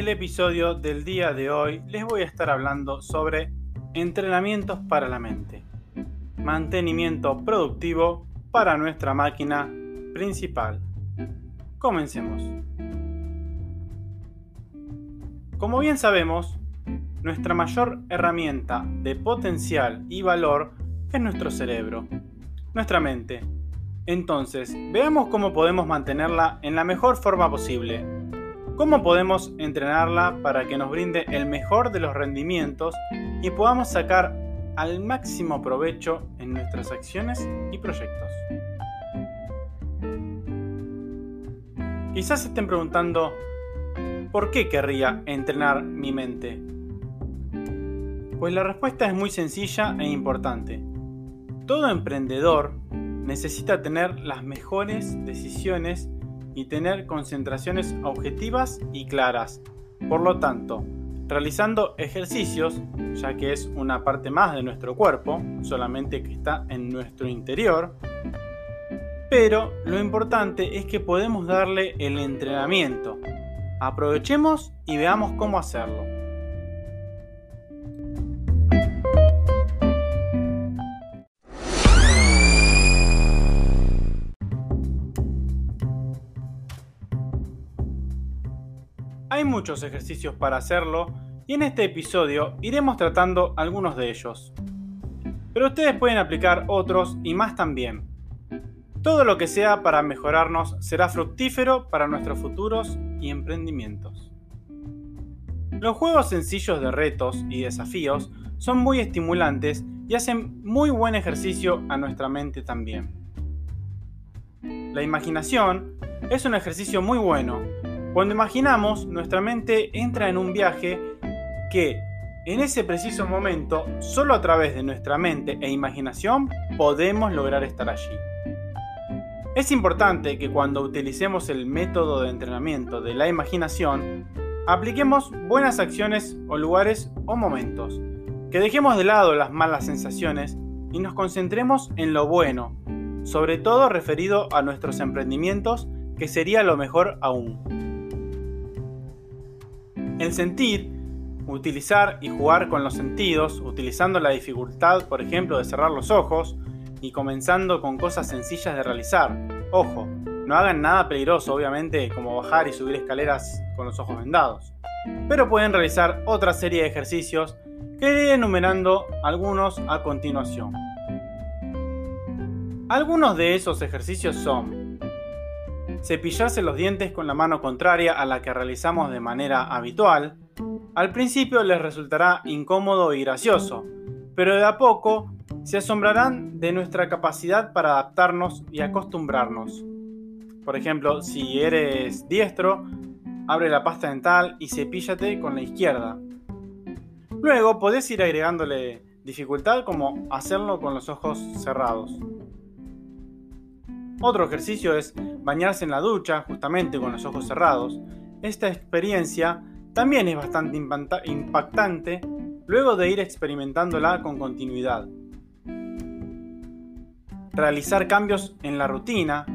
El episodio del día de hoy les voy a estar hablando sobre entrenamientos para la mente, mantenimiento productivo para nuestra máquina principal. Comencemos. Como bien sabemos, nuestra mayor herramienta de potencial y valor es nuestro cerebro, nuestra mente. Entonces, veamos cómo podemos mantenerla en la mejor forma posible ¿Cómo podemos entrenarla para que nos brinde el mejor de los rendimientos y podamos sacar al máximo provecho en nuestras acciones y proyectos? Quizás estén preguntando, ¿por qué querría entrenar mi mente? Pues la respuesta es muy sencilla e importante. Todo emprendedor necesita tener las mejores decisiones y tener concentraciones objetivas y claras. Por lo tanto, realizando ejercicios, ya que es una parte más de nuestro cuerpo, solamente que está en nuestro interior, pero lo importante es que podemos darle el entrenamiento. Aprovechemos y veamos cómo hacerlo. Hay muchos ejercicios para hacerlo y en este episodio iremos tratando algunos de ellos. Pero ustedes pueden aplicar otros y más también. Todo lo que sea para mejorarnos será fructífero para nuestros futuros y emprendimientos. Los juegos sencillos de retos y desafíos son muy estimulantes y hacen muy buen ejercicio a nuestra mente también. La imaginación es un ejercicio muy bueno cuando imaginamos, nuestra mente entra en un viaje que en ese preciso momento, solo a través de nuestra mente e imaginación, podemos lograr estar allí. Es importante que cuando utilicemos el método de entrenamiento de la imaginación, apliquemos buenas acciones o lugares o momentos, que dejemos de lado las malas sensaciones y nos concentremos en lo bueno, sobre todo referido a nuestros emprendimientos, que sería lo mejor aún. El sentir utilizar y jugar con los sentidos, utilizando la dificultad, por ejemplo, de cerrar los ojos y comenzando con cosas sencillas de realizar. Ojo, no hagan nada peligroso, obviamente, como bajar y subir escaleras con los ojos vendados. Pero pueden realizar otra serie de ejercicios que iré enumerando algunos a continuación. Algunos de esos ejercicios son cepillarse los dientes con la mano contraria a la que realizamos de manera habitual. Al principio les resultará incómodo y gracioso, pero de a poco se asombrarán de nuestra capacidad para adaptarnos y acostumbrarnos. Por ejemplo, si eres diestro, abre la pasta dental y cepíllate con la izquierda. Luego podés ir agregándole dificultad como hacerlo con los ojos cerrados. Otro ejercicio es bañarse en la ducha justamente con los ojos cerrados. Esta experiencia también es bastante impactante luego de ir experimentándola con continuidad. Realizar cambios en la rutina.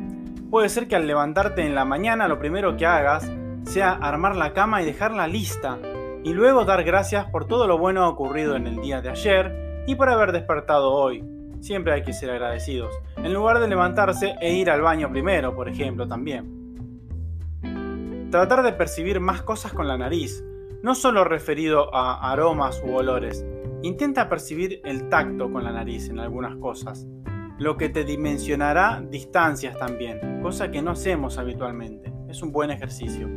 Puede ser que al levantarte en la mañana lo primero que hagas sea armar la cama y dejarla lista, y luego dar gracias por todo lo bueno ocurrido en el día de ayer y por haber despertado hoy. Siempre hay que ser agradecidos, en lugar de levantarse e ir al baño primero, por ejemplo, también. Tratar de percibir más cosas con la nariz, no solo referido a aromas u olores. Intenta percibir el tacto con la nariz en algunas cosas, lo que te dimensionará distancias también, cosa que no hacemos habitualmente. Es un buen ejercicio.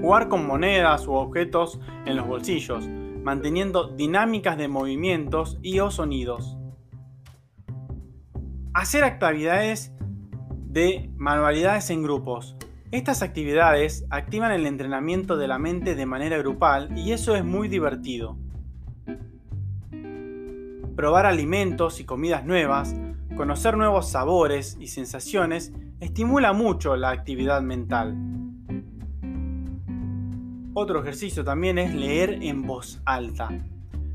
Jugar con monedas u objetos en los bolsillos, manteniendo dinámicas de movimientos y o sonidos. Hacer actividades de manualidades en grupos. Estas actividades activan el entrenamiento de la mente de manera grupal y eso es muy divertido. Probar alimentos y comidas nuevas, conocer nuevos sabores y sensaciones estimula mucho la actividad mental. Otro ejercicio también es leer en voz alta.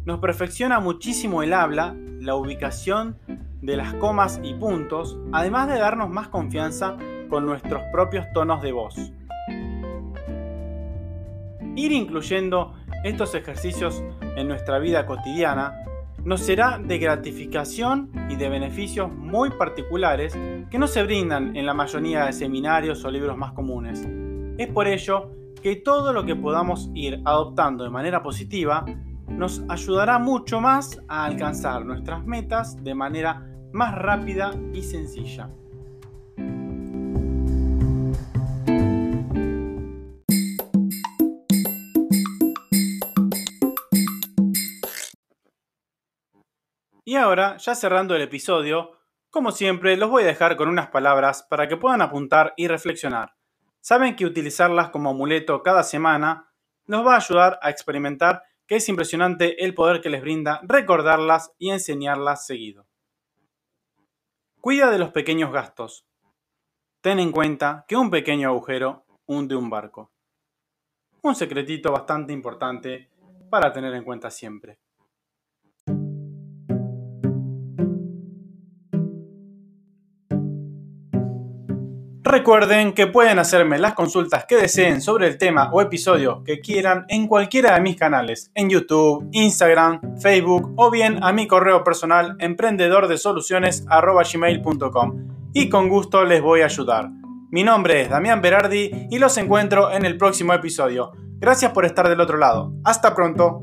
Nos perfecciona muchísimo el habla, la ubicación de las comas y puntos, además de darnos más confianza con nuestros propios tonos de voz. Ir incluyendo estos ejercicios en nuestra vida cotidiana nos será de gratificación y de beneficios muy particulares que no se brindan en la mayoría de seminarios o libros más comunes. Es por ello que todo lo que podamos ir adoptando de manera positiva nos ayudará mucho más a alcanzar nuestras metas de manera más rápida y sencilla. Y ahora, ya cerrando el episodio, como siempre, los voy a dejar con unas palabras para que puedan apuntar y reflexionar saben que utilizarlas como amuleto cada semana nos va a ayudar a experimentar que es impresionante el poder que les brinda recordarlas y enseñarlas seguido. Cuida de los pequeños gastos. Ten en cuenta que un pequeño agujero hunde un barco. Un secretito bastante importante para tener en cuenta siempre. Recuerden que pueden hacerme las consultas que deseen sobre el tema o episodio que quieran en cualquiera de mis canales, en YouTube, Instagram, Facebook o bien a mi correo personal emprendedordesoluciones.gmail.com y con gusto les voy a ayudar. Mi nombre es Damián Berardi y los encuentro en el próximo episodio. Gracias por estar del otro lado. Hasta pronto.